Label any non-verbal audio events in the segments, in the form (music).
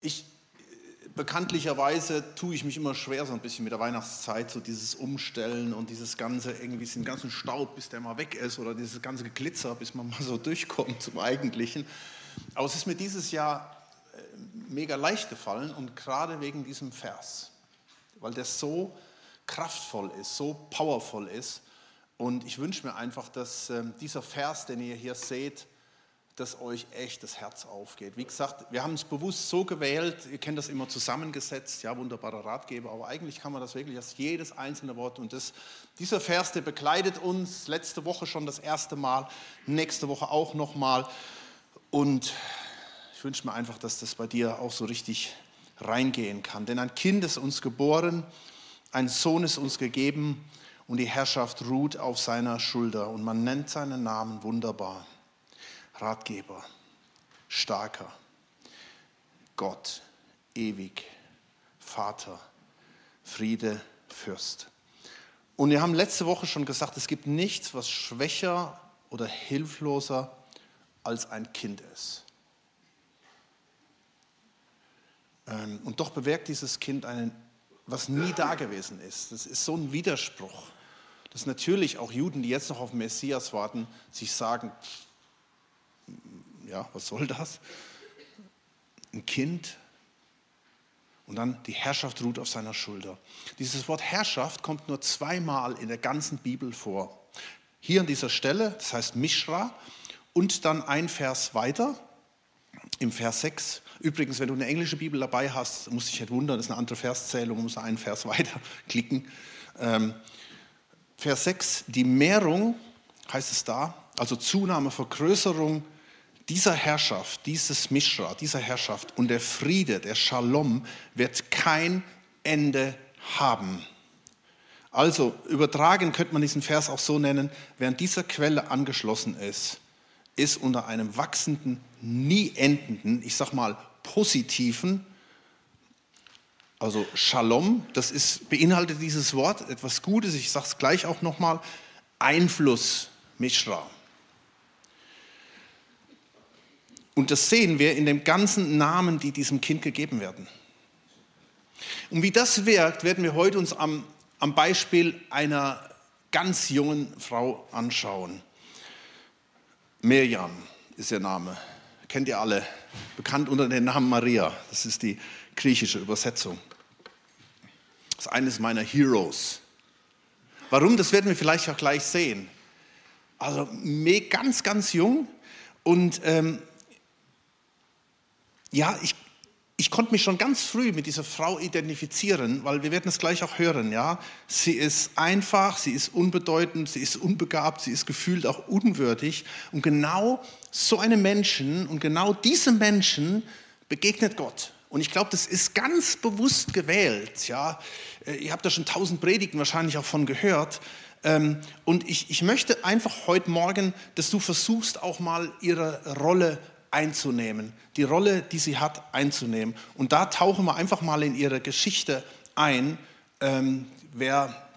Ich bekanntlicherweise tue ich mich immer schwer so ein bisschen mit der Weihnachtszeit, so dieses Umstellen und dieses ganze irgendwie den ganzen Staub, bis der mal weg ist oder dieses ganze Glitzer, bis man (laughs) mal so durchkommt zum Eigentlichen. Aber es ist mir dieses Jahr äh, mega leicht gefallen und gerade wegen diesem Vers, weil der so kraftvoll ist, so powerful ist. Und ich wünsche mir einfach, dass ähm, dieser Vers, den ihr hier seht, dass euch echt das Herz aufgeht. Wie gesagt, wir haben es bewusst so gewählt, ihr kennt das immer zusammengesetzt, ja, wunderbarer Ratgeber, aber eigentlich kann man das wirklich als jedes einzelne Wort und das, dieser Vers, der begleitet uns letzte Woche schon das erste Mal, nächste Woche auch nochmal und ich wünsche mir einfach, dass das bei dir auch so richtig reingehen kann. Denn ein Kind ist uns geboren, ein Sohn ist uns gegeben und die Herrschaft ruht auf seiner Schulter und man nennt seinen Namen wunderbar. Ratgeber, starker, Gott, ewig, Vater, Friede, Fürst. Und wir haben letzte Woche schon gesagt, es gibt nichts, was schwächer oder hilfloser als ein Kind ist. Ähm, und doch bewirkt dieses Kind einen, was nie da gewesen ist. Das ist so ein Widerspruch, dass natürlich auch Juden, die jetzt noch auf Messias warten, sich sagen, ja, was soll das? Ein Kind und dann die Herrschaft ruht auf seiner Schulter. Dieses Wort Herrschaft kommt nur zweimal in der ganzen Bibel vor. Hier an dieser Stelle, das heißt Mishra, und dann ein Vers weiter, im Vers 6. Übrigens, wenn du eine englische Bibel dabei hast, musst dich nicht wundern, das ist eine andere Verszählung, du musst einen Vers (laughs) weiter klicken. Ähm, Vers 6, die Mehrung heißt es da, also Zunahme, Vergrößerung dieser Herrschaft, dieses Mishra, dieser Herrschaft und der Friede, der Shalom wird kein Ende haben. Also übertragen könnte man diesen Vers auch so nennen, an dieser Quelle angeschlossen ist, ist unter einem wachsenden, nie endenden, ich sag mal positiven, also Shalom, das ist, beinhaltet dieses Wort etwas Gutes, ich sage es gleich auch nochmal, Einfluss, Mishra. Und das sehen wir in den ganzen Namen, die diesem Kind gegeben werden. Und wie das wirkt, werden wir heute uns am, am Beispiel einer ganz jungen Frau anschauen. Mirjam ist ihr Name. Kennt ihr alle. Bekannt unter dem Namen Maria. Das ist die griechische Übersetzung. Das ist eines meiner Heroes. Warum? Das werden wir vielleicht auch gleich sehen. Also ganz, ganz jung und ähm, ja, ich, ich konnte mich schon ganz früh mit dieser Frau identifizieren, weil wir werden es gleich auch hören, ja. Sie ist einfach, sie ist unbedeutend, sie ist unbegabt, sie ist gefühlt auch unwürdig. Und genau so eine Menschen und genau diese Menschen begegnet Gott. Und ich glaube, das ist ganz bewusst gewählt, ja. Äh, ihr habt da schon tausend Predigten wahrscheinlich auch von gehört. Ähm, und ich, ich möchte einfach heute Morgen, dass du versuchst, auch mal ihre Rolle einzunehmen, die Rolle, die sie hat, einzunehmen. Und da tauchen wir einfach mal in ihre Geschichte ein, ähm, wer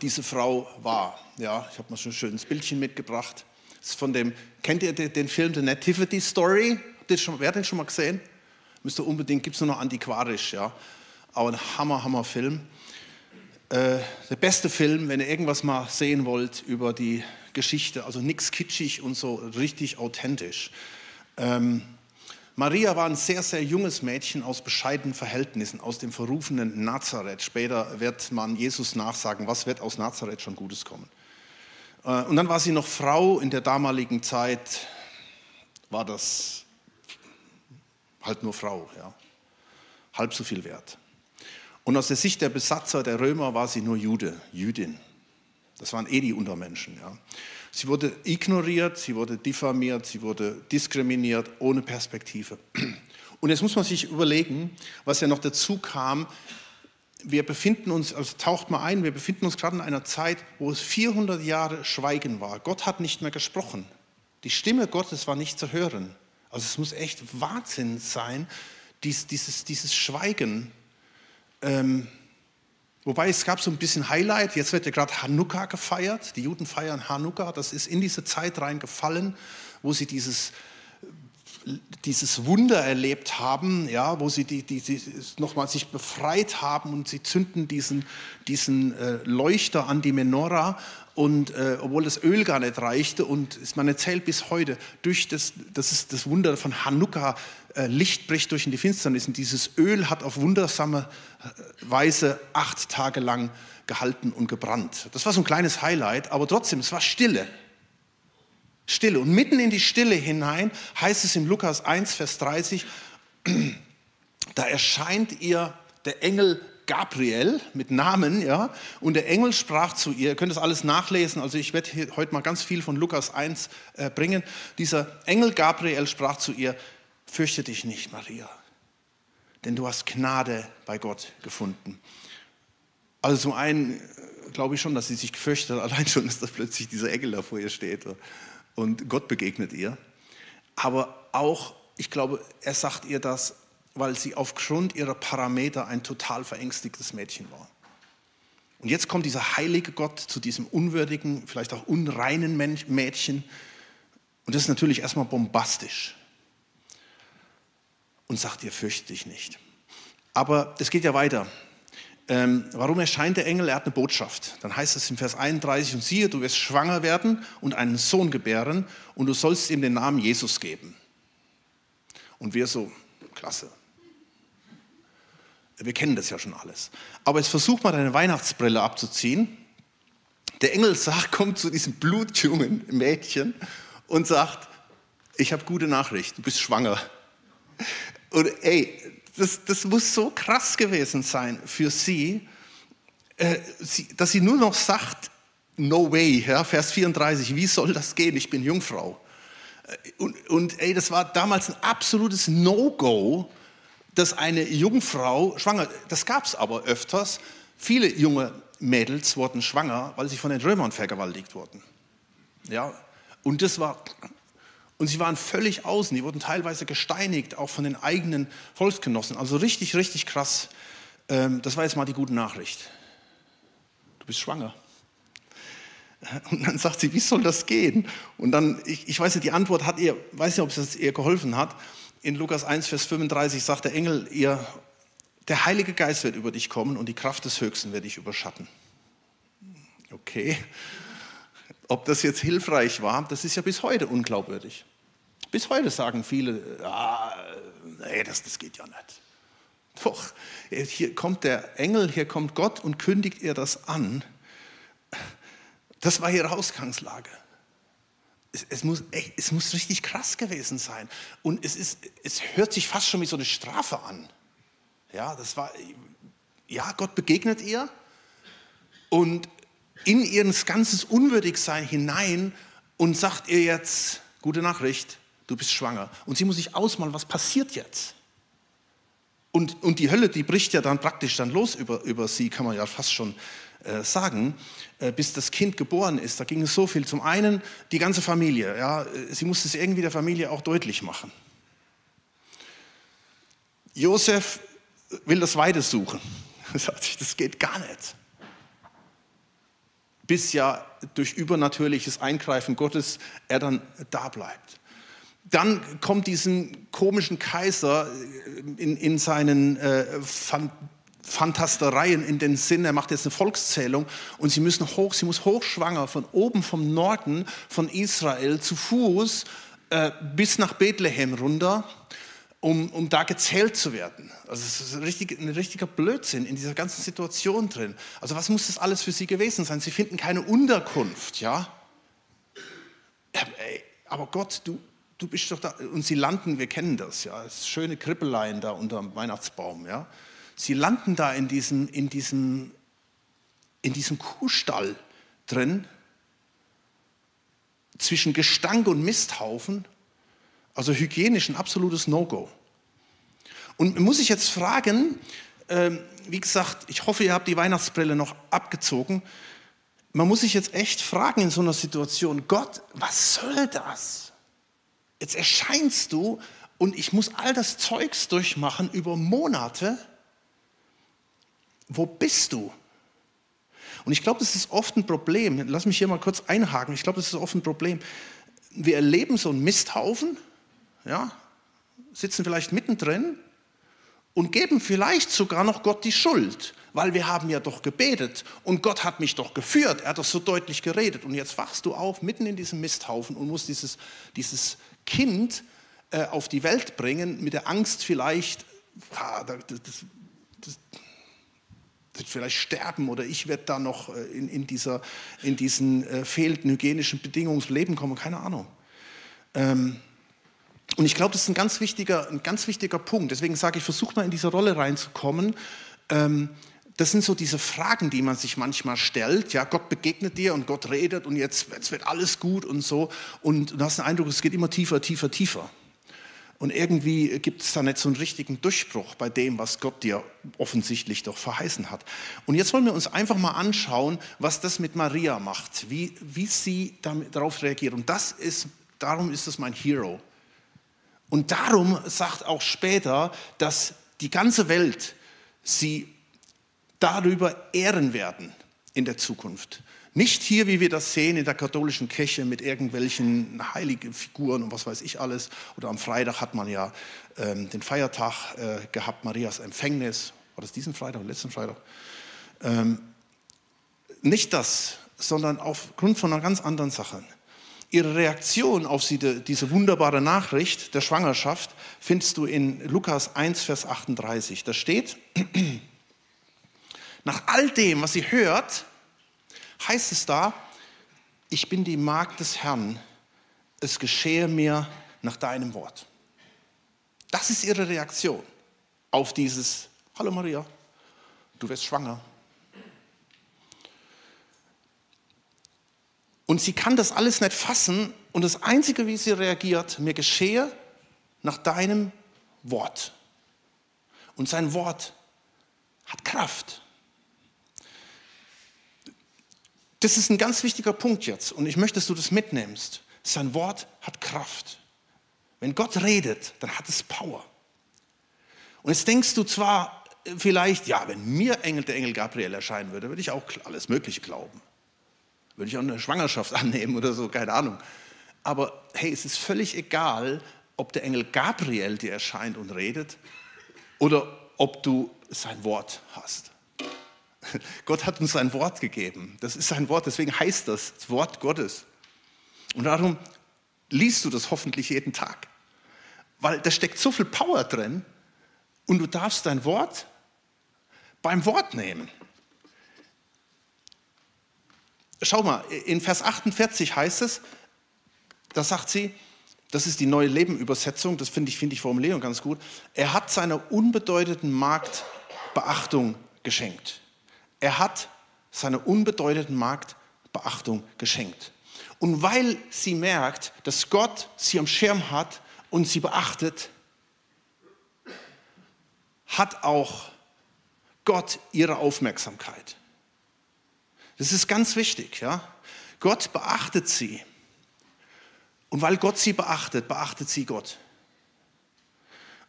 diese Frau war. Ja, ich habe mal schon ein schönes Bildchen mitgebracht. Das ist von dem, kennt ihr den, den Film The Nativity Story? Schon, wer hat den schon mal gesehen? Müsste unbedingt, gibt es nur noch antiquarisch, ja. Aber ein Hammer, Hammer Film. Äh, der beste Film, wenn ihr irgendwas mal sehen wollt über die Geschichte, also nichts kitschig und so richtig authentisch. Ähm, Maria war ein sehr, sehr junges Mädchen aus bescheidenen Verhältnissen, aus dem verrufenen Nazareth. Später wird man Jesus nachsagen, was wird aus Nazareth schon Gutes kommen. Äh, und dann war sie noch Frau. In der damaligen Zeit war das halt nur Frau, ja. halb so viel wert. Und aus der Sicht der Besatzer der Römer war sie nur Jude, Jüdin. Das waren eh die Untermenschen. Ja. Sie wurde ignoriert, sie wurde diffamiert, sie wurde diskriminiert, ohne Perspektive. Und jetzt muss man sich überlegen, was ja noch dazu kam. Wir befinden uns, also taucht mal ein, wir befinden uns gerade in einer Zeit, wo es 400 Jahre Schweigen war. Gott hat nicht mehr gesprochen. Die Stimme Gottes war nicht zu hören. Also es muss echt Wahnsinn sein, dies, dieses, dieses Schweigen. Ähm, Wobei es gab so ein bisschen Highlight, jetzt wird ja gerade Hanukkah gefeiert, die Juden feiern Hanukkah, das ist in diese Zeit reingefallen, wo sie dieses dieses Wunder erlebt haben, ja, wo sie die, die, die nochmal sich befreit haben und sie zünden diesen, diesen äh, Leuchter an die Menora und äh, obwohl das Öl gar nicht reichte und man erzählt bis heute, durch das, das ist das Wunder von Hanukkah, äh, Licht bricht durch in die Finsternis und dieses Öl hat auf wundersame äh, Weise acht Tage lang gehalten und gebrannt. Das war so ein kleines Highlight, aber trotzdem, es war Stille. Stille. Und mitten in die Stille hinein heißt es im Lukas 1, Vers 30, (clears throat) da erscheint ihr der Engel Gabriel mit Namen, ja, und der Engel sprach zu ihr, ihr könnt das alles nachlesen, also ich werde heute mal ganz viel von Lukas 1 äh, bringen. Dieser Engel Gabriel sprach zu ihr, fürchte dich nicht, Maria, denn du hast Gnade bei Gott gefunden. Also zum einen äh, glaube ich schon, dass sie sich gefürchtet hat, (laughs) allein schon, dass da plötzlich dieser Engel da vor ihr steht und Gott begegnet ihr. Aber auch, ich glaube, er sagt ihr das, weil sie aufgrund ihrer Parameter ein total verängstigtes Mädchen war. Und jetzt kommt dieser heilige Gott zu diesem unwürdigen, vielleicht auch unreinen Mädchen. Und das ist natürlich erstmal bombastisch. Und sagt ihr, fürchte dich nicht. Aber es geht ja weiter. Ähm, warum erscheint der Engel? Er hat eine Botschaft. Dann heißt es in Vers 31, und siehe, du wirst schwanger werden und einen Sohn gebären und du sollst ihm den Namen Jesus geben. Und wir so, klasse. Wir kennen das ja schon alles. Aber jetzt versuch mal deine Weihnachtsbrille abzuziehen. Der Engel sagt, (laughs) kommt zu diesem blutjungen Mädchen und sagt, ich habe gute Nachricht, du bist schwanger. Und ey, das, das muss so krass gewesen sein für sie, äh, sie, dass sie nur noch sagt, no way, ja, Vers 34, wie soll das gehen, ich bin Jungfrau. Äh, und, und ey, das war damals ein absolutes No-Go, dass eine Jungfrau schwanger, das gab es aber öfters, viele junge Mädels wurden schwanger, weil sie von den Römern vergewaltigt wurden. Ja, und das war, und sie waren völlig außen, die wurden teilweise gesteinigt, auch von den eigenen Volksgenossen. Also richtig, richtig krass. Ähm, das war jetzt mal die gute Nachricht. Du bist schwanger. (laughs) Und dann sagt sie, wie soll das gehen? Und dann, ich, ich weiß nicht, die Antwort hat ihr, weiß nicht, ob es ihr geholfen hat in Lukas 1, Vers 35 sagt der Engel ihr, der Heilige Geist wird über dich kommen und die Kraft des Höchsten wird dich überschatten. Okay, ob das jetzt hilfreich war, das ist ja bis heute unglaubwürdig. Bis heute sagen viele, ah, nee, das, das geht ja nicht. Doch, hier kommt der Engel, hier kommt Gott und kündigt ihr das an. Das war ihre Ausgangslage es, es, muss, ey, es muss richtig krass gewesen sein. Und es, ist, es hört sich fast schon wie so eine Strafe an. Ja, das war, ja, Gott begegnet ihr und in ihr ganzes Unwürdigsein hinein und sagt ihr jetzt, gute Nachricht, du bist schwanger. Und sie muss sich ausmalen, was passiert jetzt? Und, und die Hölle, die bricht ja dann praktisch dann los über, über sie, kann man ja fast schon äh, sagen, äh, bis das Kind geboren ist. Da ging es so viel. Zum einen die ganze Familie. Ja, äh, sie musste es irgendwie der Familie auch deutlich machen. Josef will das Weide suchen. (laughs) Das geht gar nicht. Bis ja durch übernatürliches Eingreifen Gottes er dann da bleibt. Dann kommt diesen komischen Kaiser in, in seinen äh, Fantastereien in den Sinn, er macht jetzt eine Volkszählung und sie müssen hoch, sie muss hochschwanger von oben vom Norden von Israel zu Fuß äh, bis nach Bethlehem runter, um, um da gezählt zu werden. Also es ist ein, richtig, ein richtiger Blödsinn in dieser ganzen Situation drin. Also was muss das alles für sie gewesen sein? Sie finden keine Unterkunft, ja? Aber Gott, du, du bist doch da. Und sie landen, wir kennen das, ja, das schöne Krippeleien da unter dem Weihnachtsbaum, ja sie landen da in diesem, in diesem, in diesem Kuhstall drin, zwischen Gestank und Misthaufen, also hygienisch ein absolutes No-Go. Und man muss sich jetzt fragen, äh, wie gesagt, ich hoffe, ihr habt die Weihnachtsbrille noch abgezogen. Man muss sich jetzt echt fragen in so einer Situation, Gott, was soll das? Jetzt erscheinst du und ich muss all das Zeugs durchmachen über Monate wo bist du? Und ich glaube, das ist oft ein Problem. Lass mich hier mal kurz einhaken. Ich glaube, das ist oft ein Problem. Wir erleben so einen Misthaufen, ja, sitzen vielleicht mittendrin und geben vielleicht sogar noch Gott die Schuld, weil wir haben ja doch gebetet und Gott hat mich doch geführt, er hat doch so deutlich geredet und jetzt wachst du auf mitten in diesem Misthaufen und musst dieses, dieses Kind äh, auf die Welt bringen mit der Angst vielleicht, ah, das, das, das, vielleicht sterben oder ich werde da noch äh, in, in, dieser, in diesen äh, fehlenden hygienischen Bedingungen ins Leben kommen, keine Ahnung. Ähm, und ich glaube, das ist ein ganz wichtiger, ein ganz wichtiger Punkt. Deswegen sage ich, versucht mal in diese Rolle reinzukommen. Ähm, das sind so diese Fragen, die man sich manchmal stellt. Ja, Gott begegnet dir und Gott redet und jetzt, jetzt wird alles gut und so. Und du hast den Eindruck, es geht immer tiefer, tiefer, tiefer. Und irgendwie gibt es da nicht so einen richtigen Durchbruch bei dem, was Gott dir offensichtlich doch verheißen hat. Und jetzt wollen wir uns einfach mal anschauen, was das mit Maria macht, wie, wie sie damit, darauf reagiert. Und das ist, darum ist es mein Hero. Und darum sagt auch später, dass die ganze Welt sie darüber ehren werden in der Zukunft. Nicht hier, wie wir das sehen in der katholischen Kirche mit irgendwelchen heiligen Figuren und was weiß ich alles. Oder am Freitag hat man ja ähm, den Feiertag äh, gehabt, Marias Empfängnis. War das diesen Freitag letzten Freitag? Ähm, nicht das, sondern aufgrund von einer ganz anderen Sache. Ihre Reaktion auf diese wunderbare Nachricht der Schwangerschaft findest du in Lukas 1, Vers 38. Da steht, (clears throat) nach all dem, was sie hört, heißt es da, ich bin die Magd des Herrn, es geschehe mir nach deinem Wort. Das ist ihre Reaktion auf dieses, hallo Maria, du wirst schwanger. Und sie kann das alles nicht fassen. Und das Einzige, wie sie reagiert, mir geschehe nach deinem Wort. Und sein Wort hat Kraft. Das ist ein ganz wichtiger Punkt jetzt. Und ich möchte, dass du das mitnimmst. Sein Wort hat Kraft. Wenn Gott redet, dann hat es Power. Und jetzt denkst du zwar vielleicht, ja, wenn mir Engel, der Engel Gabriel erscheinen würde, würde ich auch alles Mögliche glauben. Würde ich auch eine Schwangerschaft (laughs) annehmen oder so, keine Ahnung. Aber hey, es ist völlig egal, ob der Engel Gabriel dir erscheint und redet oder ob du sein Wort hast. (laughs) Gott hat uns sein Wort gegeben. Das ist sein Wort, deswegen heißt das, das Wort Gottes. Und darum liest du das hoffentlich jeden Tag. Weil da steckt so viel Power drin und du darfst dein Wort beim Wort nehmen. Schau mal, in Vers 48 heißt es, da sagt sie, das ist die neue Lebenübersetzung, das finde ich, finde ich Formulierung ganz gut. Er hat seiner unbedeutenden Magd Beachtung geschenkt. Er hat seiner unbedeutenden Magd Beachtung geschenkt. Und weil sie merkt, dass Gott sie am Schirm hat und sie beachtet, hat auch Gott ihre Aufmerksamkeit. Das ist ganz wichtig. Ja? Gott beachtet sie. Und weil Gott sie beachtet, beachtet sie Gott.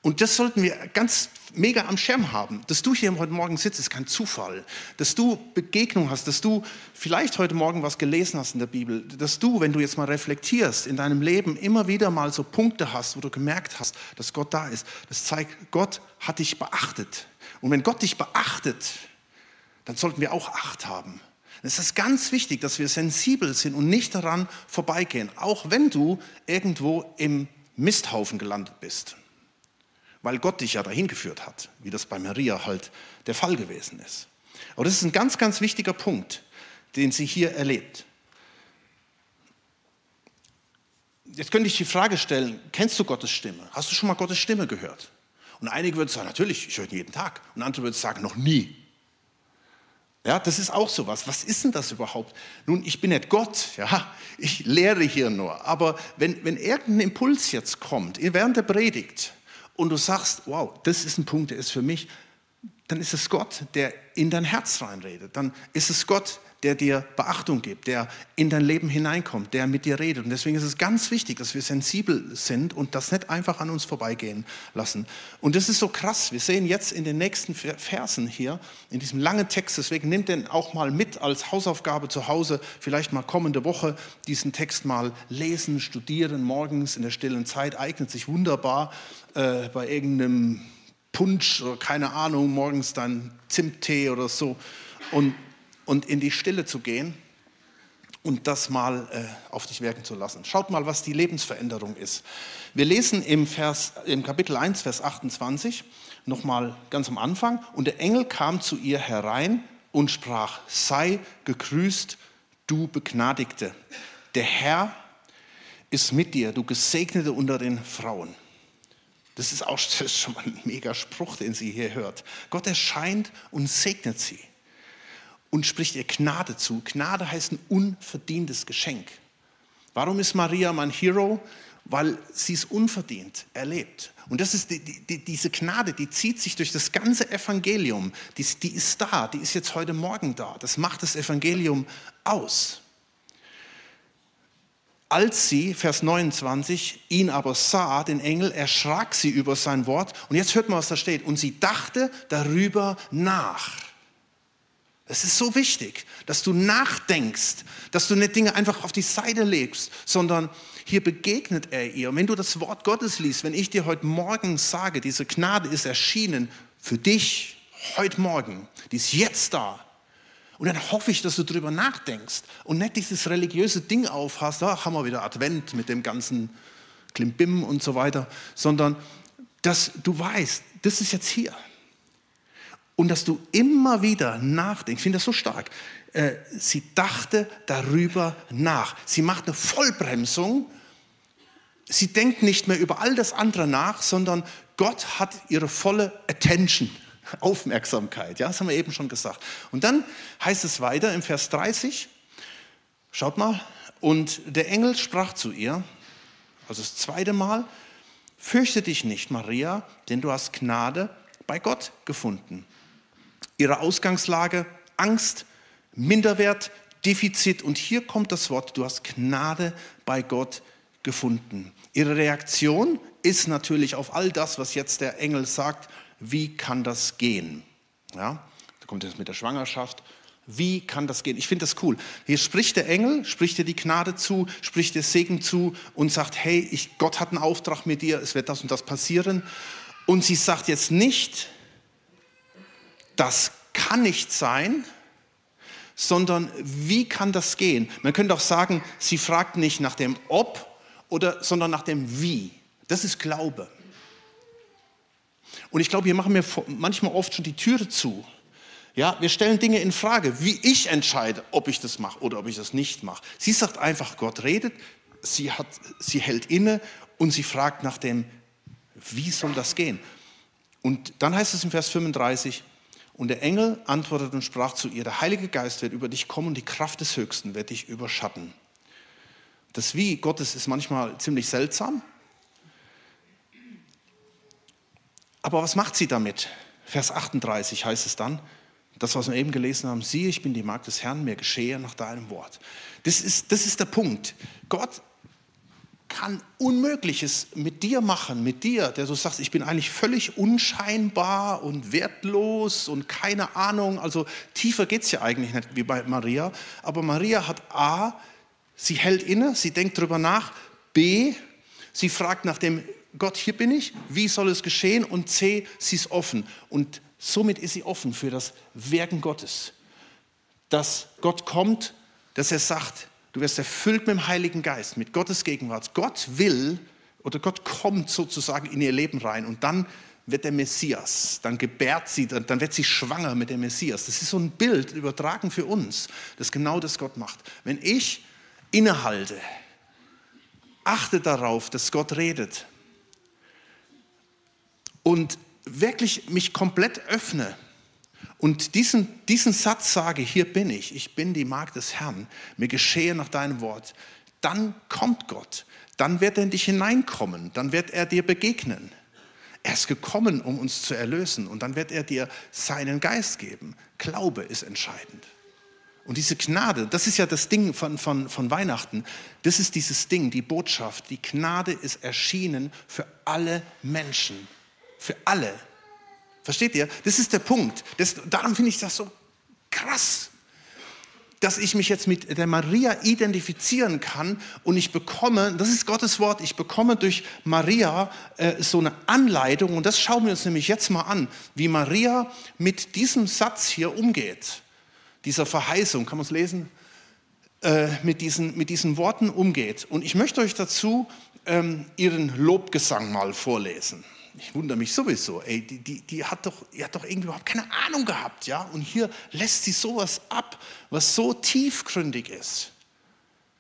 Und das sollten wir ganz mega am Schirm haben. Dass du hier heute Morgen sitzt, ist kein Zufall. Dass du Begegnung hast, dass du vielleicht heute Morgen was gelesen hast in der Bibel. Dass du, wenn du jetzt mal reflektierst, in deinem Leben immer wieder mal so Punkte hast, wo du gemerkt hast, dass Gott da ist. Das zeigt, Gott hat dich beachtet. Und wenn Gott dich beachtet, dann sollten wir auch Acht haben. Es ist ganz wichtig, dass wir sensibel sind und nicht daran vorbeigehen, auch wenn du irgendwo im Misthaufen gelandet bist. Weil Gott dich ja dahin geführt hat, wie das bei Maria halt der Fall gewesen ist. Aber das ist ein ganz, ganz wichtiger Punkt, den sie hier erlebt. Jetzt könnte ich die Frage stellen, kennst du Gottes Stimme? Hast du schon mal Gottes Stimme gehört? Und einige würden sagen, natürlich, ich höre ihn jeden Tag. Und andere würden sagen, noch nie. Ja, das ist auch sowas. Was ist denn das überhaupt? Nun, ich bin nicht Gott, ja, ich lehre hier nur. Aber wenn, wenn irgendein Impuls jetzt kommt, während der Predigt, und du sagst, wow, das ist ein Punkt, der ist für mich, dann ist es Gott, der in dein Herz reinredet. Dann ist es Gott, der dir Beachtung gibt, der in dein Leben hineinkommt, der mit dir redet. Und deswegen ist es ganz wichtig, dass wir sensibel sind und das nicht einfach an uns vorbeigehen lassen. Und das ist so krass. Wir sehen jetzt in den nächsten Versen hier, in diesem langen Text, deswegen nimmt den auch mal mit als Hausaufgabe zu Hause, vielleicht mal kommende Woche diesen Text mal lesen, studieren, morgens in der stillen Zeit, eignet sich wunderbar äh, bei irgendeinem Punsch oder keine Ahnung, morgens dann Zimttee oder so. Und und in die Stille zu gehen und das mal äh, auf dich wirken zu lassen. Schaut mal, was die Lebensveränderung ist. Wir lesen im, Vers, im Kapitel 1, Vers 28, nochmal ganz am Anfang, und der Engel kam zu ihr herein und sprach, sei gegrüßt, du Begnadigte. Der Herr ist mit dir, du Gesegnete unter den Frauen. Das ist auch das (laughs) ist schon mal ein mega Spruch, den sie hier hört. Gott erscheint und segnet sie und spricht ihr Gnade zu. Gnade heißt ein unverdientes Geschenk. Warum ist Maria mein Hero? Weil sie es unverdient erlebt. Und das ist die, die, diese Gnade, die zieht sich durch das ganze Evangelium. Die, die ist da, die ist jetzt heute Morgen da. Das macht das Evangelium aus. Als sie, Vers 29, ihn aber sah, den Engel, erschrak sie über sein Wort. Und jetzt hört mal, was da steht. Und sie dachte darüber nach. Es ist so wichtig, dass du nachdenkst, dass du nicht Dinge einfach auf die Seite legst, sondern hier begegnet er ihr. Und wenn du das Wort Gottes liest, wenn ich dir heute Morgen sage, diese Gnade ist erschienen für dich heute Morgen, die ist jetzt da. Und dann hoffe ich, dass du darüber nachdenkst und nicht dieses religiöse Ding aufhast, da haben wir wieder Advent mit dem ganzen Klimbim und so weiter, sondern dass du weißt, das ist jetzt hier. Und dass du immer wieder nachdenkst, ich finde das so stark. Äh, sie dachte darüber nach. Sie macht eine Vollbremsung. Sie denkt nicht mehr über all das andere nach, sondern Gott hat ihre volle Attention, (laughs) Aufmerksamkeit. Ja, das haben wir eben schon gesagt. Und dann heißt es weiter im Vers 30, schaut mal, und der Engel sprach zu ihr, also das zweite Mal, fürchte dich nicht, Maria, denn du hast Gnade bei Gott gefunden ihre Ausgangslage, Angst, Minderwert, Defizit. Und hier kommt das Wort, du hast Gnade bei Gott gefunden. Ihre Reaktion ist natürlich auf all das, was jetzt der Engel sagt, wie kann das gehen? Ja, da kommt es mit der Schwangerschaft. Wie kann das gehen? Ich finde das cool. Hier spricht der Engel, spricht dir die Gnade zu, spricht dir Segen zu und sagt, hey, ich, Gott hat einen Auftrag mit dir, es wird das und das passieren. Und sie sagt jetzt nicht, das kann nicht sein, sondern wie kann das gehen? Man könnte auch sagen, sie fragt nicht nach dem Ob, oder, sondern nach dem Wie. Das ist Glaube. Und ich glaube, hier machen wir manchmal oft schon die Türe zu. Ja, wir stellen Dinge in Frage, wie ich entscheide, ob ich das mache oder ob ich das nicht mache. Sie sagt einfach, Gott redet, sie, hat, sie hält inne und sie fragt nach dem, wie soll das gehen? Und dann heißt es im Vers 35, und der Engel antwortete und sprach zu ihr, der Heilige Geist wird über dich kommen und die Kraft des Höchsten wird dich überschatten. Das Wie Gottes ist manchmal ziemlich seltsam. Aber was macht sie damit? Vers 38 heißt es dann, das, was wir eben gelesen haben, siehe, ich bin die Magd des Herrn, mir geschehe nach deinem Wort. Das ist, das ist der Punkt. Gott kann Unmögliches mit dir machen, mit dir, der du sagst, ich bin eigentlich völlig unscheinbar und wertlos und keine Ahnung. Also tiefer geht es ja eigentlich nicht wie bei Maria. Aber Maria hat A, sie hält inne, sie denkt darüber nach. B, sie fragt nach dem Gott, hier bin ich, wie soll es geschehen? Und C, sie ist offen. Und somit ist sie offen für das Wirken Gottes. Dass Gott kommt, dass er sagt, Du wirst erfüllt mit dem Heiligen Geist, mit Gottes Gegenwart. Gott will oder Gott kommt sozusagen in ihr Leben rein und dann wird der Messias, dann gebärt sie, dann wird sie schwanger mit dem Messias. Das ist so ein Bild übertragen für uns, das genau das Gott macht. Wenn ich innehalte, achte darauf, dass Gott redet und wirklich mich komplett öffne und diesen, diesen Satz sage, hier bin ich, ich bin die Magd des Herrn, mir geschehe nach deinem Wort, dann kommt Gott, dann wird er in dich hineinkommen, dann wird er dir begegnen. Er ist gekommen, um uns zu erlösen und dann wird er dir seinen Geist geben. Glaube ist entscheidend. Und diese Gnade, das ist ja das Ding von, von, von Weihnachten, das ist dieses Ding, die Botschaft, die Gnade ist erschienen für alle Menschen, für alle. Versteht ihr? Das ist der Punkt. Das, darum finde ich das so krass dass ich mich jetzt mit der Maria identifizieren kann und ich bekomme, das ist Gottes Wort, ich bekomme durch Maria äh, so eine Anleitung und das schauen wir uns nämlich jetzt mal an, wie Maria mit diesem Satz hier umgeht, dieser Verheißung, kann man es lesen, äh, mit, diesen, mit diesen Worten umgeht. Und ich möchte euch dazu ähm, ihren Lobgesang mal vorlesen ich wundere mich sowieso, ey, die, die, die, hat doch, die hat doch irgendwie überhaupt keine Ahnung gehabt, ja? Und hier lässt sie sowas ab, was so tiefgründig ist.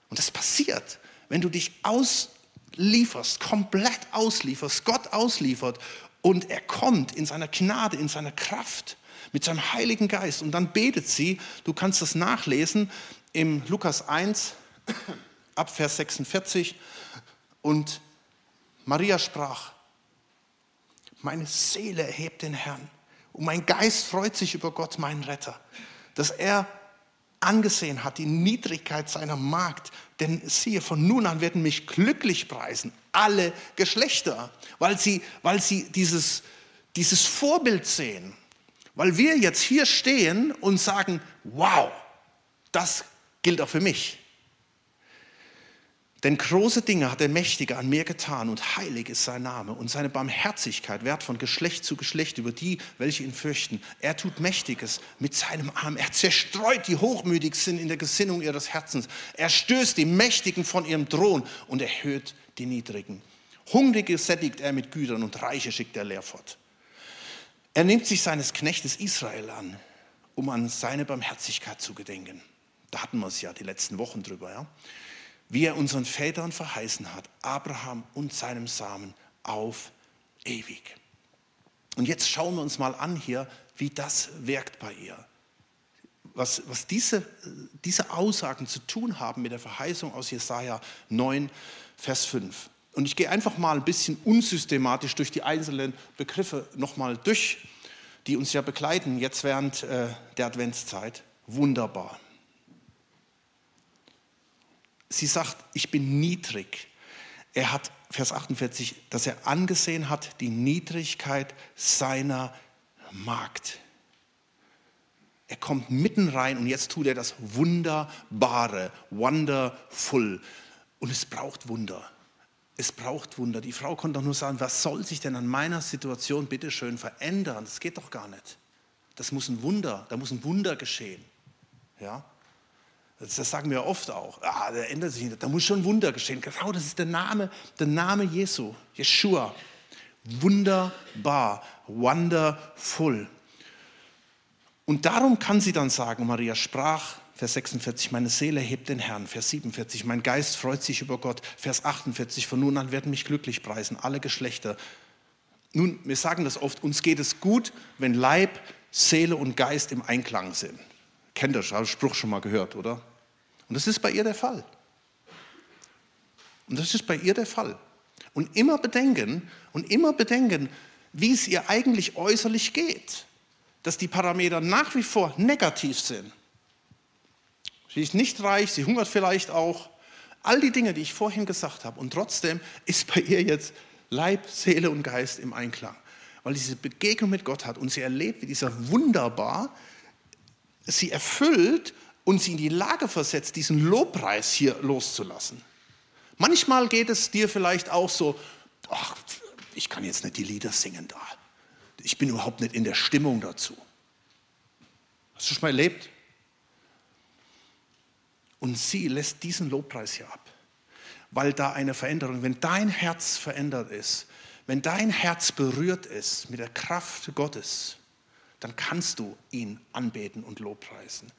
Und das passiert, wenn du dich auslieferst, komplett auslieferst, Gott ausliefert und er kommt in seiner Gnade, in seiner Kraft, mit seinem Heiligen Geist und dann betet sie, du kannst das nachlesen im Lukas 1 ab Vers 46 und Maria sprach, meine Seele erhebt den Herrn und mein Geist freut sich über Gott, meinen Retter, dass er angesehen hat die Niedrigkeit seiner Magd. Denn siehe, von nun an werden mich glücklich preisen alle Geschlechter, weil sie, weil sie dieses, dieses Vorbild sehen. Weil wir jetzt hier stehen und sagen, wow, das gilt auch für mich. Denn große Dinge hat der Mächtige an mir getan und heilig ist sein Name und seine Barmherzigkeit währt von Geschlecht zu Geschlecht über die, welche ihn fürchten. Er tut Mächtiges mit seinem Arm. Er zerstreut die hochmütig sind in der Gesinnung ihres Herzens. Er stößt die Mächtigen von ihrem Thron und erhöht die Niedrigen. Hungrige sättigt er mit Gütern und Reiche schickt er leer fort. Er nimmt sich seines Knechtes Israel an, um an seine Barmherzigkeit zu gedenken. Da hatten wir es ja die letzten Wochen drüber. Ja? Wie er unseren Vätern verheißen hat, Abraham und seinem Samen auf ewig. Und jetzt schauen wir uns mal an hier, wie das wirkt bei ihr. Was, was diese, diese Aussagen zu tun haben mit der Verheißung aus Jesaja 9, Vers 5. Und ich gehe einfach mal ein bisschen unsystematisch durch die einzelnen Begriffe nochmal durch, die uns ja begleiten jetzt während äh, der Adventszeit. Wunderbar. Sie sagt, ich bin niedrig. Er hat, Vers 48, dass er angesehen hat die Niedrigkeit seiner Magd. Er kommt mitten rein und jetzt tut er das Wunderbare, wonderful. Und es braucht Wunder. Es braucht Wunder. Die Frau konnte doch nur sagen, was soll sich denn an meiner Situation bitte schön verändern? Das geht doch gar nicht. Das muss ein Wunder, da muss ein Wunder geschehen. Ja? Das sagen wir oft auch. Ah, der ändert sich nicht. Da muss schon Wunder geschehen. Genau, das ist der Name, der Name Jesu, Jeshua. Wunderbar, wonderful. Und darum kann sie dann sagen, Maria sprach, Vers 46, meine Seele hebt den Herrn. Vers 47, mein Geist freut sich über Gott. Vers 48, von nun an werden mich glücklich preisen, alle Geschlechter. Nun, wir sagen das oft, uns geht es gut, wenn Leib, Seele und Geist im Einklang sind. Kennt ihr, den Spruch schon mal gehört, oder? Und das ist bei ihr der Fall. Und das ist bei ihr der Fall. Und immer bedenken und immer bedenken, wie es ihr eigentlich äußerlich geht. Dass die Parameter nach wie vor negativ sind. Sie ist nicht reich, sie hungert vielleicht auch. All die Dinge, die ich vorhin gesagt habe. Und trotzdem ist bei ihr jetzt Leib, Seele und Geist im Einklang. Weil diese Begegnung mit Gott hat und sie erlebt, wie dieser wunderbar sie erfüllt und sie in die Lage versetzt, diesen Lobpreis hier loszulassen. Manchmal geht es dir vielleicht auch so, ach, ich kann jetzt nicht die Lieder singen da. Ich bin überhaupt nicht in der Stimmung dazu. Hast du schon mal erlebt? Und sie lässt diesen Lobpreis hier ab, weil da eine Veränderung, wenn dein Herz verändert ist, wenn dein Herz berührt ist mit der Kraft Gottes, dann kannst du ihn anbeten und lobpreisen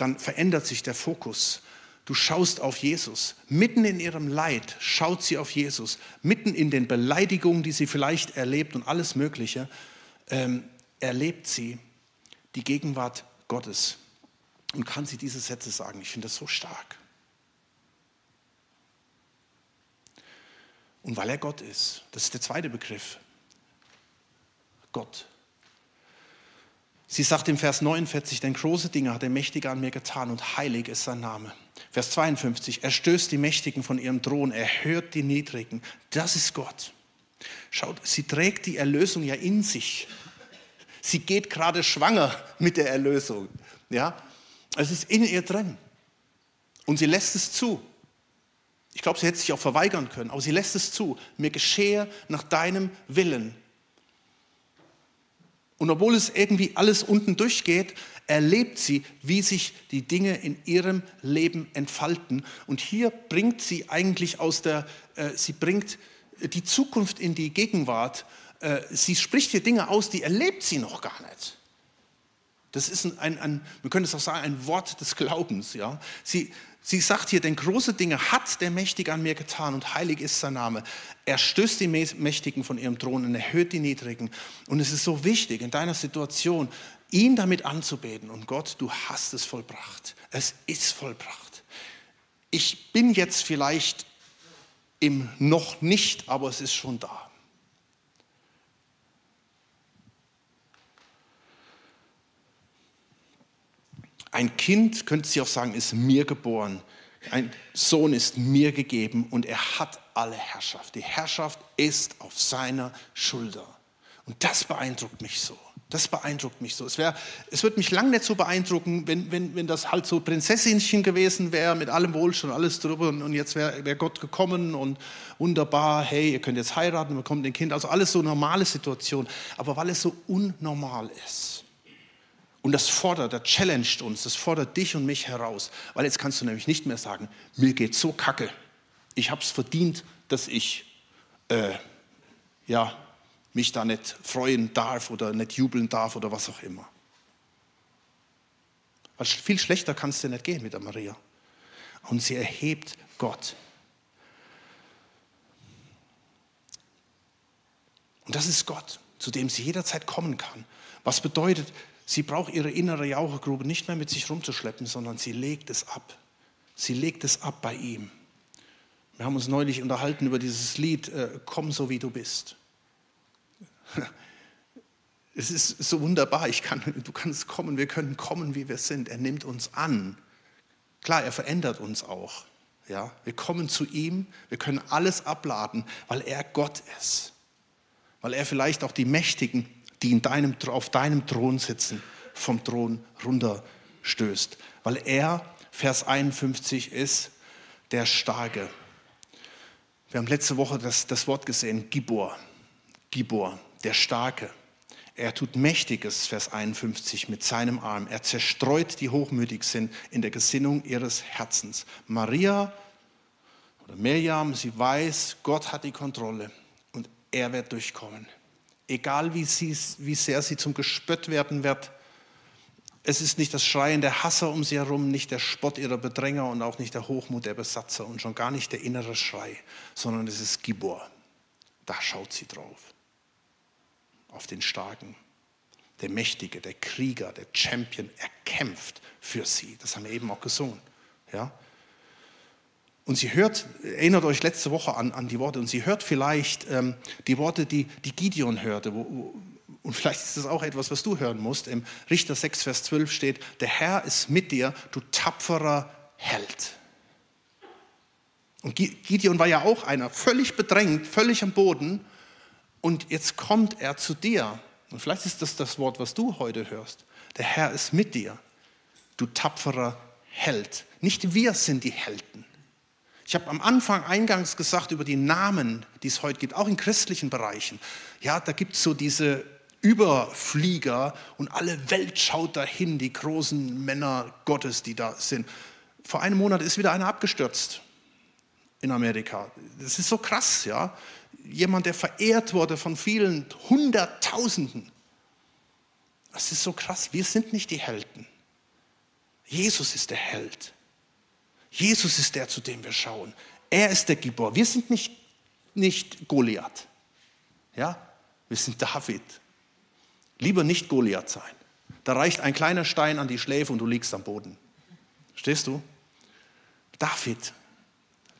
dann verändert sich der Fokus. Du schaust auf Jesus. Mitten in ihrem Leid schaut sie auf Jesus. Mitten in den Beleidigungen, die sie vielleicht erlebt und alles Mögliche, ähm, erlebt sie die Gegenwart Gottes und kann sie diese Sätze sagen. Ich finde das so stark. Und weil er Gott ist, das ist der zweite Begriff, Gott. Sie sagt im Vers 49, denn große Dinge hat der Mächtige an mir getan und heilig ist sein Name. Vers 52, er stößt die Mächtigen von ihrem Thron, er hört die Niedrigen. Das ist Gott. Schaut, sie trägt die Erlösung ja in sich. Sie geht gerade schwanger mit der Erlösung. Ja? Es ist in ihr drin. Und sie lässt es zu. Ich glaube, sie hätte sich auch verweigern können, aber sie lässt es zu. Mir geschehe nach deinem Willen. Und obwohl es irgendwie alles unten durchgeht, erlebt sie, wie sich die Dinge in ihrem Leben entfalten. Und hier bringt sie eigentlich aus der, äh, sie bringt die Zukunft in die Gegenwart. Äh, sie spricht hier Dinge aus, die erlebt sie noch gar nicht. Das ist ein, ein, ein man könnte es auch sagen, ein Wort des Glaubens. Ja? Sie, Sie sagt hier, denn große Dinge hat der Mächtige an mir getan und heilig ist sein Name. Er stößt die Mächtigen von ihrem Thron und erhöht die Niedrigen. Und es ist so wichtig in deiner Situation, ihn damit anzubeten. Und Gott, du hast es vollbracht. Es ist vollbracht. Ich bin jetzt vielleicht im noch nicht, aber es ist schon da. Ein Kind, könnte sie auch sagen, ist mir geboren. Ein Sohn ist mir gegeben und er hat alle Herrschaft. Die Herrschaft ist auf seiner Schulter. Und das beeindruckt mich so. Das beeindruckt mich so. Es, wär, es wird mich lang nicht so beeindrucken, wenn, wenn, wenn das halt so Prinzessinchen gewesen wäre, mit allem Wohlstand, alles drüber. Und, und jetzt wäre wär Gott gekommen und wunderbar, hey, ihr könnt jetzt heiraten, bekommt ein Kind. Also alles so normale Situation. Aber weil es so unnormal ist, und das fordert, das challenged uns, das fordert dich und mich heraus. Weil jetzt kannst du nämlich nicht mehr sagen, mir geht so kacke. Ich habe es verdient, dass ich äh, ja, mich da nicht freuen darf oder nicht jubeln darf oder was auch immer. Weil viel schlechter kann es dir nicht gehen mit der Maria. Und sie erhebt Gott. Und das ist Gott, zu dem sie jederzeit kommen kann. Was bedeutet, Sie braucht ihre innere Jauchegrube nicht mehr mit sich rumzuschleppen, sondern sie legt es ab. Sie legt es ab bei ihm. Wir haben uns neulich unterhalten über dieses Lied äh, Komm so wie du bist. (laughs) Es ist so wunderbar, ich kann, du kannst kommen, wir können kommen, wie wir sind. Er nimmt uns an. Klar, er verändert uns auch. Ja, wir kommen zu ihm, wir können alles abladen, weil er Gott ist. Weil er vielleicht auch die Mächtigen die in deinem, auf deinem Thron sitzen, vom Thron runterstößt. Weil er, Vers 51, ist der Starke. Wir haben letzte Woche das, das Wort gesehen, Gibor. Gibor, der Starke. Er tut Mächtiges, Vers 51, mit seinem Arm. Er zerstreut die hochmütig sind in der Gesinnung ihres Herzens. Maria oder Mirjam, sie weiß, Gott hat die Kontrolle und er wird durchkommen egal wie, sie, wie sehr sie zum Gespött werden wird. Es ist nicht das Schreien der Hasser um sie herum, nicht der Spott ihrer Bedränger und auch nicht der Hochmut der Besatzer und schon gar nicht der innere Schrei, sondern es ist Gibor. Da schaut sie drauf. Auf den Starken, der Mächtige, der Krieger, der Champion. Er kämpft für sie. Das haben wir eben auch gesungen. Ja? Und sie hört, erinnert euch letzte Woche an, an die Worte, und sie hört vielleicht ähm, die Worte, die, die Gideon hörte. Wo, wo, und vielleicht ist das auch etwas, was du hören musst. Im Richter 6, Vers 12 steht, der Herr ist mit dir, du tapferer Held. Und Gideon war ja auch einer, völlig bedrängt, völlig am Boden. Und jetzt kommt er zu dir. Und vielleicht ist das das Wort, was du heute hörst. Der Herr ist mit dir, du tapferer Held. Nicht wir sind die Helden. Ich habe am Anfang eingangs gesagt über die Namen, die es heute gibt, auch in christlichen Bereichen. Ja, da gibt es so diese Überflieger und alle Welt schaut dahin, die großen Männer Gottes, die da sind. Vor einem Monat ist wieder einer abgestürzt in Amerika. Das ist so krass, ja. Jemand, der verehrt wurde von vielen Hunderttausenden. Das ist so krass. Wir sind nicht die Helden. Jesus ist der Held. Jesus ist der, zu dem wir schauen. Er ist der Gibor. Wir sind nicht, nicht Goliath. Ja? Wir sind David. Lieber nicht Goliath sein. Da reicht ein kleiner Stein an die Schläfe und du liegst am Boden. Stehst du? David.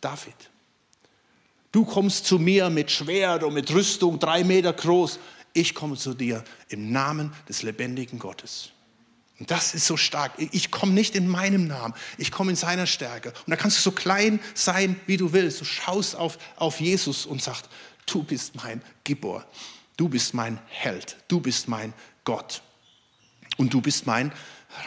David. Du kommst zu mir mit Schwert und mit Rüstung, drei Meter groß. ich komme zu dir im Namen des lebendigen Gottes. Und das ist so stark. Ich komme nicht in meinem Namen, ich komme in seiner Stärke. Und da kannst du so klein sein, wie du willst. Du schaust auf, auf Jesus und sagst, du bist mein Gibor, du bist mein Held, du bist mein Gott und du bist mein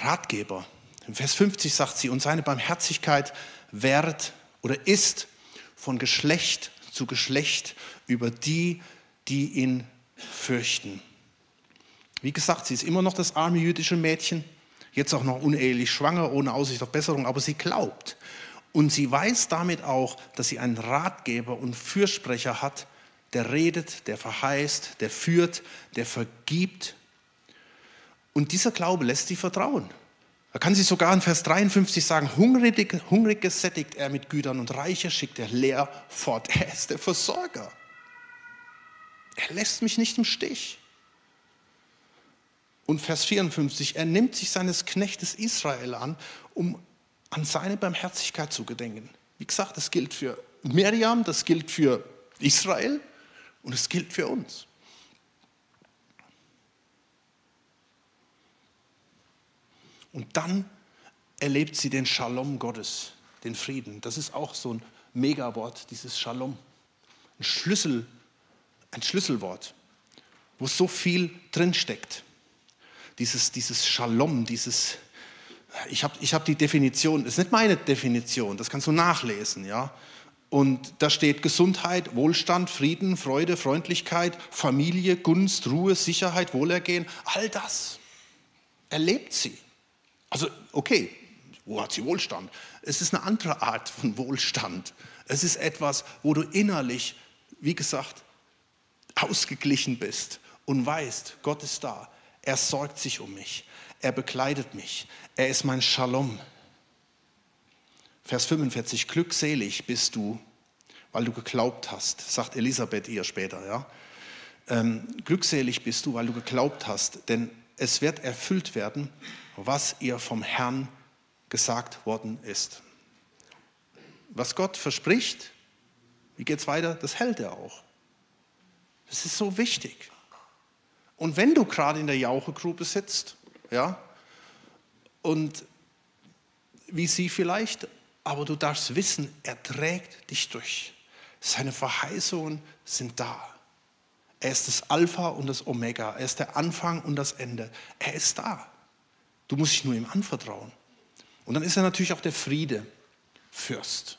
Ratgeber. In Vers 50 sagt sie, und seine Barmherzigkeit währt oder ist von Geschlecht zu Geschlecht über die, die ihn fürchten. Wie gesagt, sie ist immer noch das arme jüdische Mädchen, jetzt auch noch unehelich schwanger, ohne Aussicht auf Besserung, aber sie glaubt. Und sie weiß damit auch, dass sie einen Ratgeber und Fürsprecher hat, der redet, der verheißt, der führt, der vergibt. Und dieser Glaube lässt sie vertrauen. Da kann sie sogar in Vers 53 sagen, hungrig, hungrig gesättigt er mit Gütern und Reiche schickt er leer fort. Er ist der Versorger. Er lässt mich nicht im Stich. Und Vers 54, er nimmt sich seines Knechtes Israel an, um an seine Barmherzigkeit zu gedenken. Wie gesagt, das gilt für Miriam, das gilt für Israel und es gilt für uns. Und dann erlebt sie den Shalom Gottes, den Frieden. Das ist auch so ein Megawort, dieses Shalom. Ein Schlüssel, ein Schlüsselwort, wo so viel drinsteckt dieses, dieses Shalom, dieses, ich habe ich hab die Definition, das ist nicht meine Definition, das kannst du nachlesen, ja. Und da steht Gesundheit, Wohlstand, Frieden, Freude, Freundlichkeit, Familie, Gunst, Ruhe, Sicherheit, Wohlergehen, all das erlebt sie. Also, okay, wo hat sie Wohlstand? Es ist eine andere Art von Wohlstand. Es ist etwas, wo du innerlich, wie gesagt, ausgeglichen bist und weißt, Gott ist da. Er sorgt sich um mich. Er bekleidet mich. Er ist mein Shalom. Vers 45, glückselig bist du, weil du geglaubt hast, sagt Elisabeth ihr später. Ja? Ähm, glückselig bist du, weil du geglaubt hast, denn es wird erfüllt werden, was ihr vom Herrn gesagt worden ist. Was Gott verspricht, wie geht es weiter? Das hält er auch. Das ist so wichtig. Und wenn du gerade in der Jauchegrube sitzt, ja, und wie sie vielleicht, aber du darfst wissen, er trägt dich durch. Seine Verheißungen sind da. Er ist das Alpha und das Omega. Er ist der Anfang und das Ende. Er ist da. Du musst dich nur ihm anvertrauen. Und dann ist er natürlich auch der Friede, Fürst.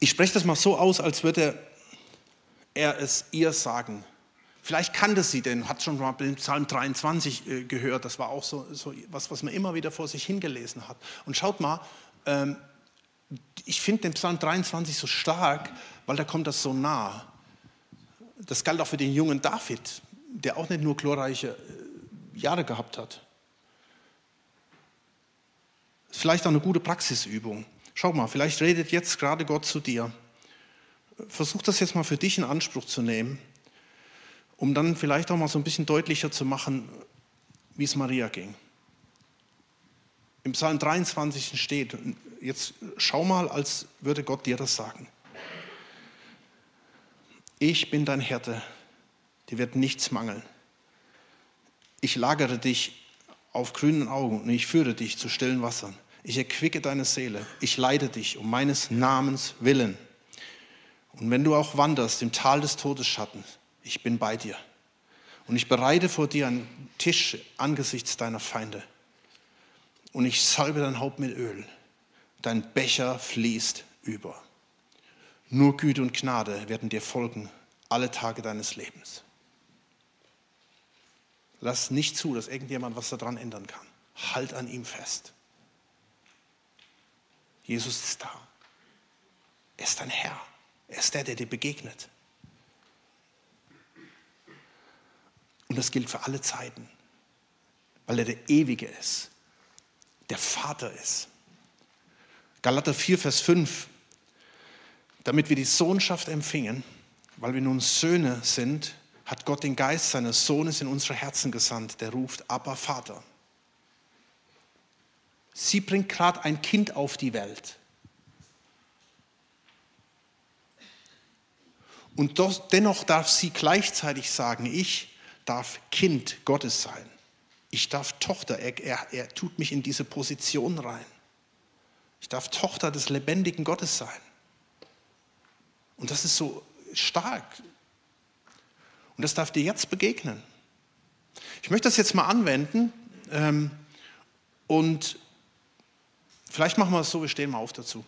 Ich spreche das mal so aus, als würde er er es ihr sagen. Vielleicht kannte sie den, hat schon mal den Psalm 23 äh, gehört, das war auch so, so, was, was man immer wieder vor sich hingelesen hat. Und schaut mal, ähm, ich finde den Psalm 23 so stark, weil da kommt das so nah. Das galt auch für den jungen David, der auch nicht nur glorreiche äh, Jahre gehabt hat. Vielleicht auch eine gute Praxisübung. Schau mal, vielleicht redet jetzt gerade Gott zu dir versuch das jetzt mal für dich in Anspruch zu nehmen, um dann vielleicht auch mal so ein bisschen deutlicher zu machen, wie es Maria ging. Im Psalm 23 steht, jetzt schau mal, als würde Gott dir das sagen. Ich bin dein Hirte, dir wird nichts mangeln. Ich lagere dich auf grünen Augen und ich führe dich zu stillen Wassern. Ich erquicke deine Seele, ich leite dich um meines Namens willen. Und wenn du auch wanderst im Tal des Todesschattens, ich bin bei dir. Und ich bereite vor dir einen Tisch angesichts deiner Feinde. Und ich salbe dein Haupt mit Öl. Dein Becher fließt über. Nur Güte und Gnade werden dir folgen alle Tage deines Lebens. Lass nicht zu, dass irgendjemand was daran ändern kann. Halt an ihm fest. Jesus ist da. Er ist dein Herr. Er ist der, der dir begegnet. Und das gilt für alle Zeiten, weil er der Ewige ist, der Vater ist. Galater 4, Vers 5, damit wir die Sohnschaft empfingen, weil wir nun Söhne sind, hat Gott den Geist seines Sohnes in unsere Herzen gesandt, der ruft, aber Vater. Sie bringt gerade ein Kind auf die Welt. Und doch, dennoch darf sie gleichzeitig sagen, ich darf Kind Gottes sein. Ich darf Tochter, er, er, er tut mich in diese Position rein. Ich darf Tochter des lebendigen Gottes sein. Und das ist so stark. Und das darf dir jetzt begegnen. Ich möchte das jetzt mal anwenden ähm, und vielleicht machen wir es so, wir stehen mal auf dazu.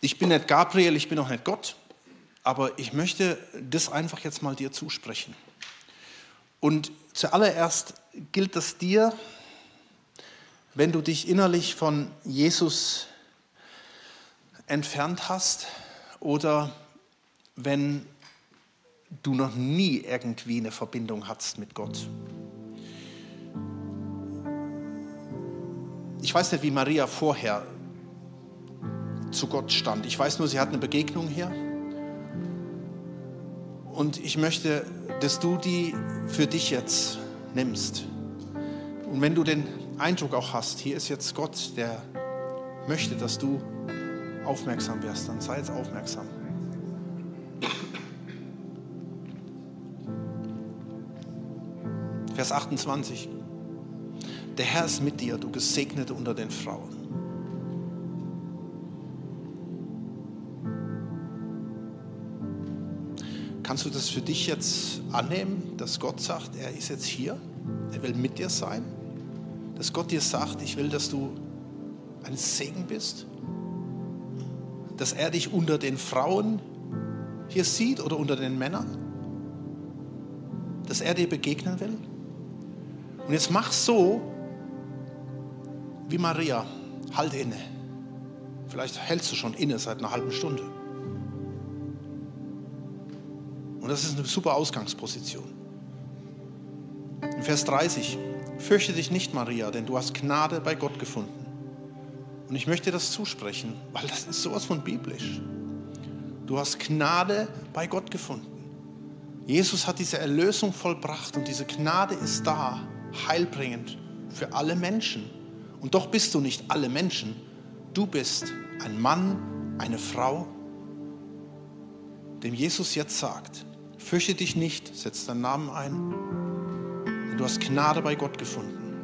Ich bin nicht Gabriel, ich bin auch nicht Gott, aber ich möchte das einfach jetzt mal dir zusprechen. Und zuallererst gilt das dir, wenn du dich innerlich von Jesus entfernt hast oder wenn du noch nie irgendwie eine Verbindung hattest mit Gott. Ich weiß nicht, wie Maria vorher zu Gott stand. Ich weiß nur, sie hat eine Begegnung hier. Und ich möchte, dass du die für dich jetzt nimmst. Und wenn du den Eindruck auch hast, hier ist jetzt Gott, der möchte, dass du aufmerksam wirst, dann sei jetzt aufmerksam. Vers 28. Der Herr ist mit dir, du Gesegnete unter den Frauen. Kannst du das für dich jetzt annehmen, dass Gott sagt, er ist jetzt hier, er will mit dir sein? Dass Gott dir sagt, ich will, dass du ein Segen bist? Dass er dich unter den Frauen hier sieht oder unter den Männern? Dass er dir begegnen will? Und jetzt mach so wie Maria, halt inne. Vielleicht hältst du schon inne seit einer halben Stunde. Und das ist eine super Ausgangsposition. In Vers 30, fürchte dich nicht, Maria, denn du hast Gnade bei Gott gefunden. Und ich möchte das zusprechen, weil das ist sowas von biblisch. Du hast Gnade bei Gott gefunden. Jesus hat diese Erlösung vollbracht und diese Gnade ist da heilbringend für alle Menschen. Und doch bist du nicht alle Menschen. Du bist ein Mann, eine Frau, dem Jesus jetzt sagt, fürchte dich nicht, setz deinen Namen ein, denn du hast Gnade bei Gott gefunden.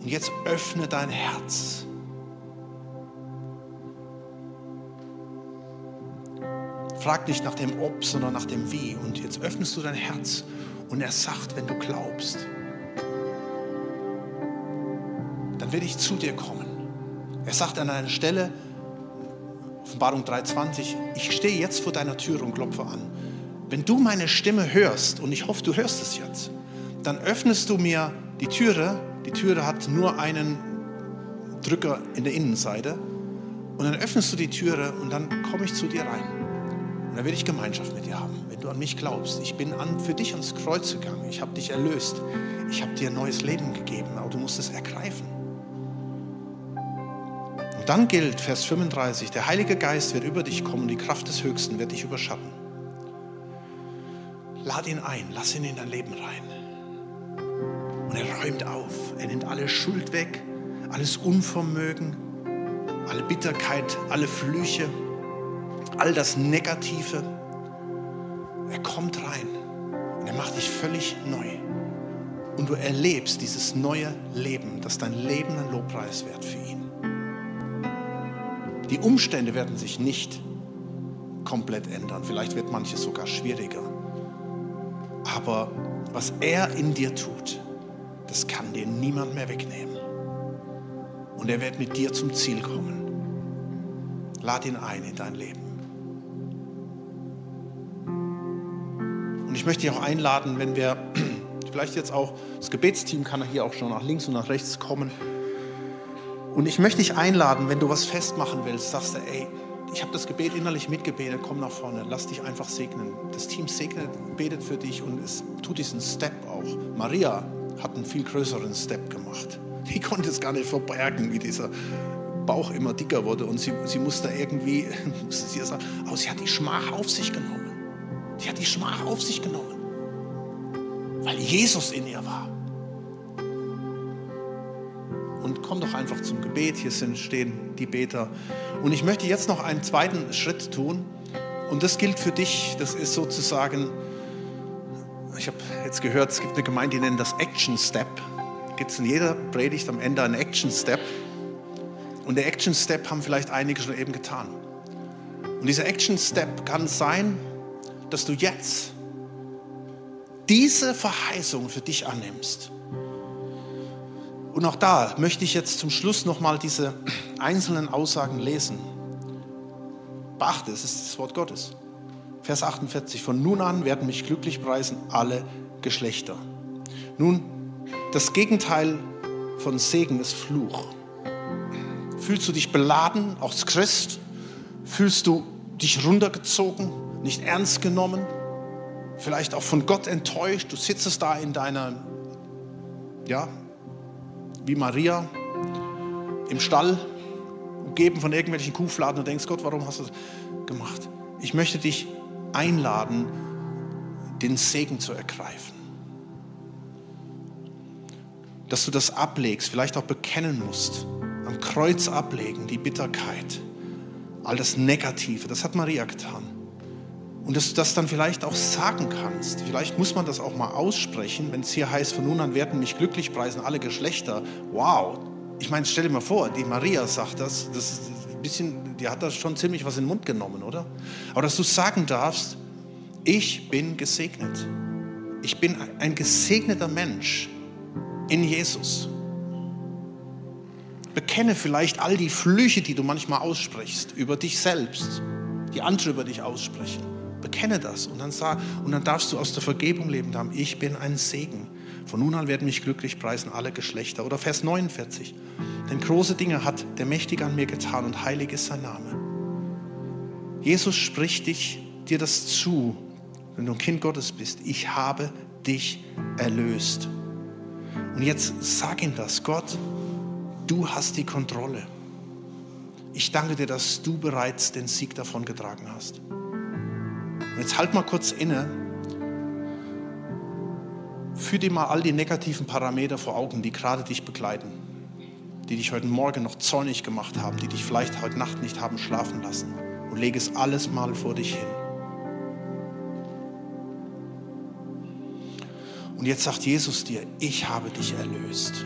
Und jetzt öffne dein Herz. Frag nicht nach dem Ob, sondern nach dem Wie. Und jetzt öffnest du dein Herz und er sagt, wenn du glaubst, dann will ich zu dir kommen. Er sagt an einer Stelle, Offenbarung 3,20, ich stehe jetzt vor deiner Tür und klopfe an. Wenn du meine Stimme hörst, und ich hoffe, du hörst es jetzt, dann öffnest du mir die Türe. Die Türe hat nur einen Drücker in der Innenseite. Und dann öffnest du die Türe und dann komme ich zu dir rein. Und dann will ich Gemeinschaft mit dir haben, wenn du an mich glaubst. Ich bin an, für dich ans Kreuz gegangen. Ich habe dich erlöst. Ich habe dir ein neues Leben gegeben, aber du musst es ergreifen. Dann gilt Vers 35, der Heilige Geist wird über dich kommen, die Kraft des Höchsten wird dich überschatten. Lad ihn ein, lass ihn in dein Leben rein. Und er räumt auf, er nimmt alle Schuld weg, alles Unvermögen, alle Bitterkeit, alle Flüche all das Negative. Er kommt rein und er macht dich völlig neu. Und du erlebst dieses neue Leben, dass dein Leben ein Lobpreis wird für ihn. Die Umstände werden sich nicht komplett ändern. Vielleicht wird manches sogar schwieriger. Aber was er in dir tut, das kann dir niemand mehr wegnehmen. Und er wird mit dir zum Ziel kommen. Lad ihn ein in dein Leben. Und ich möchte dich auch einladen, wenn wir (clears throat) vielleicht jetzt auch, das Gebetsteam kann hier auch schon nach links und nach rechts kommen. Und ich möchte dich einladen, wenn du was festmachen willst, sagst du, ey, ich habe das Gebet innerlich mitgebetet, komm nach vorne, lass dich einfach segnen. Das Team segnet, betet für dich und es tut diesen Step auch. Maria hat einen viel größeren Step gemacht. Die konnte es gar nicht verbergen, wie dieser Bauch immer dicker wurde und sie, sie musste irgendwie, (laughs) musste sie sagen, aber sie hat die Schmach auf sich genommen. Sie hat die Schmach auf sich genommen, weil Jesus in ihr war. Komm doch einfach zum Gebet. Hier sind, stehen die Beter. Und ich möchte jetzt noch einen zweiten Schritt tun. Und das gilt für dich. Das ist sozusagen, ich habe jetzt gehört, es gibt eine Gemeinde, die nennen das Action Step. Gibt es in jeder Predigt am Ende einen Action Step. Und der Action Step haben vielleicht einige schon eben getan. Und dieser Action Step kann sein, dass du jetzt diese Verheißung für dich annimmst. Und auch da möchte ich jetzt zum Schluss nochmal diese einzelnen Aussagen lesen. Beachte, es ist das Wort Gottes. Vers 48, von nun an werden mich glücklich preisen alle Geschlechter. Nun, das Gegenteil von Segen ist Fluch. Fühlst du dich beladen, auch als Christ? Fühlst du dich runtergezogen, nicht ernst genommen? Vielleicht auch von Gott enttäuscht? Du sitzt da in deiner, ja, wie Maria im Stall, umgeben von irgendwelchen Kuhfladen und denkst, Gott, warum hast du das gemacht? Ich möchte dich einladen, den Segen zu ergreifen. Dass du das ablegst, vielleicht auch bekennen musst, am Kreuz ablegen, die Bitterkeit, all das Negative, das hat Maria getan. Und dass du das dann vielleicht auch sagen kannst. Vielleicht muss man das auch mal aussprechen, wenn es hier heißt, von nun an werden mich glücklich preisen alle Geschlechter. Wow. Ich meine, stell dir mal vor, die Maria sagt das, das ist ein bisschen, die hat da schon ziemlich was in den Mund genommen, oder? Aber dass du sagen darfst, ich bin gesegnet. Ich bin ein gesegneter Mensch in Jesus. Bekenne vielleicht all die Flüche, die du manchmal aussprichst, über dich selbst, die andere über dich aussprechen. Bekenne das und dann, sag, und dann darfst du aus der Vergebung leben haben. Ich bin ein Segen. Von nun an werden mich glücklich preisen alle Geschlechter. Oder Vers 49. Denn große Dinge hat der Mächtige an mir getan und heilig ist sein Name. Jesus spricht dich, dir das zu, wenn du ein Kind Gottes bist. Ich habe dich erlöst. Und jetzt sag ihm das, Gott, du hast die Kontrolle. Ich danke dir, dass du bereits den Sieg davon getragen hast. Und jetzt halt mal kurz inne. Führ dir mal all die negativen Parameter vor Augen, die gerade dich begleiten, die dich heute Morgen noch zornig gemacht haben, die dich vielleicht heute Nacht nicht haben schlafen lassen. Und lege es alles mal vor dich hin. Und jetzt sagt Jesus dir, ich habe dich erlöst.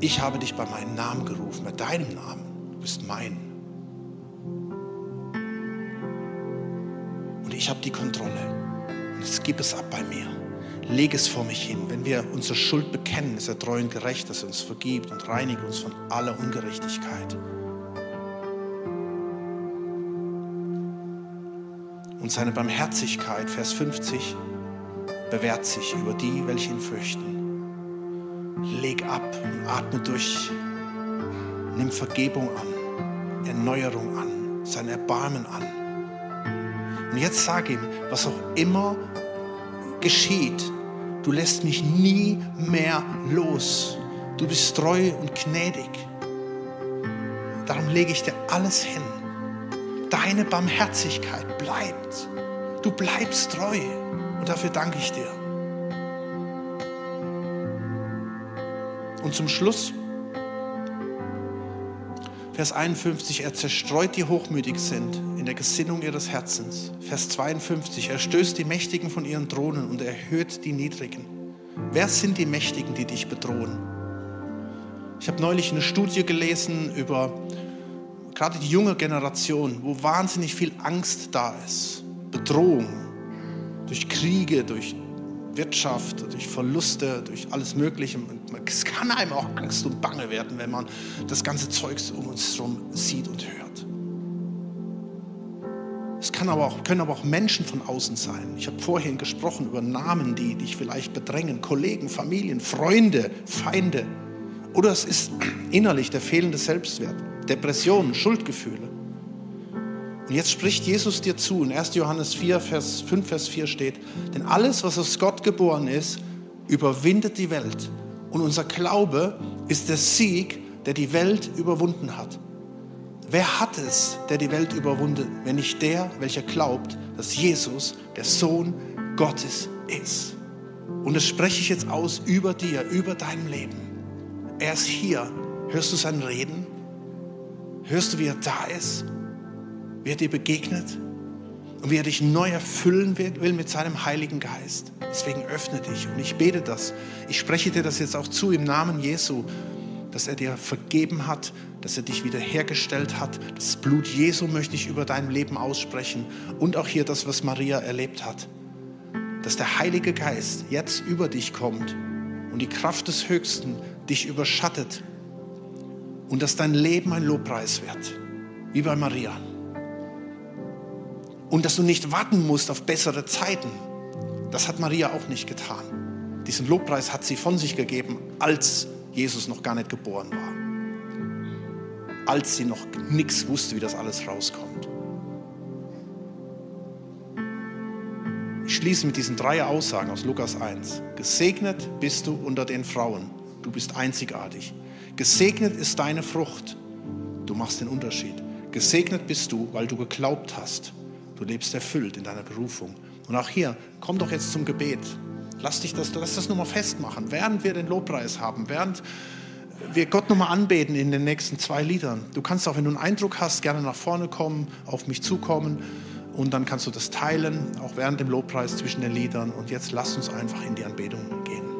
Ich habe dich bei meinem Namen gerufen, bei deinem Namen. Du bist mein. Ich habe die Kontrolle. Und jetzt gib es ab bei mir. Leg es vor mich hin. Wenn wir unsere Schuld bekennen, ist er treu und gerecht, dass er uns vergibt und reinigt uns von aller Ungerechtigkeit. Und seine Barmherzigkeit, Vers 50, bewährt sich über die, welche ihn fürchten. Leg ab und atme durch. Nimm Vergebung an, Erneuerung an, sein Erbarmen an. Und jetzt sag ihm, was auch immer geschieht, du lässt mich nie mehr los. Du bist treu und gnädig. Darum lege ich dir alles hin. Deine Barmherzigkeit bleibt. Du bleibst treu. Und dafür danke ich dir. Und zum Schluss Vers 51, er zerstreut die hochmütig sind in der Gesinnung ihres Herzens. Vers 52, er stößt die Mächtigen von ihren Thronen und erhöht die Niedrigen. Wer sind die Mächtigen, die dich bedrohen? Ich habe neulich eine Studie gelesen über gerade die junge Generation, wo wahnsinnig viel Angst da ist. Bedrohung durch Kriege, durch Wirtschaft, durch Verluste, durch alles Mögliche. Es kann einem auch Angst und Bange werden, wenn man das ganze Zeug um uns herum sieht und hört. Es kann aber auch, können aber auch Menschen von außen sein. Ich habe vorhin gesprochen über Namen, die dich vielleicht bedrängen. Kollegen, Familien, Freunde, Feinde. Oder es ist innerlich der fehlende Selbstwert, Depressionen, Schuldgefühle. Und jetzt spricht Jesus dir zu. In 1. Johannes 4, Vers 5, Vers 4 steht, denn alles, was aus Gott geboren ist, überwindet die Welt. Und unser Glaube ist der Sieg, der die Welt überwunden hat. Wer hat es, der die Welt überwunden, wenn nicht der, welcher glaubt, dass Jesus der Sohn Gottes ist? Und das spreche ich jetzt aus über dir, über dein Leben. Er ist hier. Hörst du sein Reden? Hörst du, wie er da ist? Wie er dir begegnet? Und wie er dich neu erfüllen will mit seinem Heiligen Geist. Deswegen öffne dich. Und ich bete das. Ich spreche dir das jetzt auch zu im Namen Jesu, dass er dir vergeben hat, dass er dich wiederhergestellt hat. Das Blut Jesu möchte ich über dein Leben aussprechen. Und auch hier das, was Maria erlebt hat. Dass der Heilige Geist jetzt über dich kommt und die Kraft des Höchsten dich überschattet und dass dein Leben ein Lobpreis wird, wie bei Maria. Und dass du nicht warten musst auf bessere Zeiten. Das hat Maria auch nicht getan. Diesen Lobpreis hat sie von sich gegeben, als Jesus noch gar nicht geboren war. Als sie noch nichts wusste, wie das alles rauskommt. Ich schließe mit diesen drei Aussagen aus Lukas 1. Gesegnet bist du unter den Frauen. Du bist einzigartig. Gesegnet ist deine Frucht. Du machst den Unterschied. Gesegnet bist du, weil du geglaubt hast. Du lebst erfüllt in deiner Berufung. Und auch hier, komm doch jetzt zum Gebet. Lass dich das, lass das nochmal festmachen. Während wir den Lobpreis haben, während wir Gott nochmal anbeten in den nächsten zwei Liedern. Du kannst auch, wenn du einen Eindruck hast, gerne nach vorne kommen, auf mich zukommen und dann kannst du das teilen, auch während dem Lobpreis zwischen den Liedern. Und jetzt lass uns einfach in die Anbetung gehen.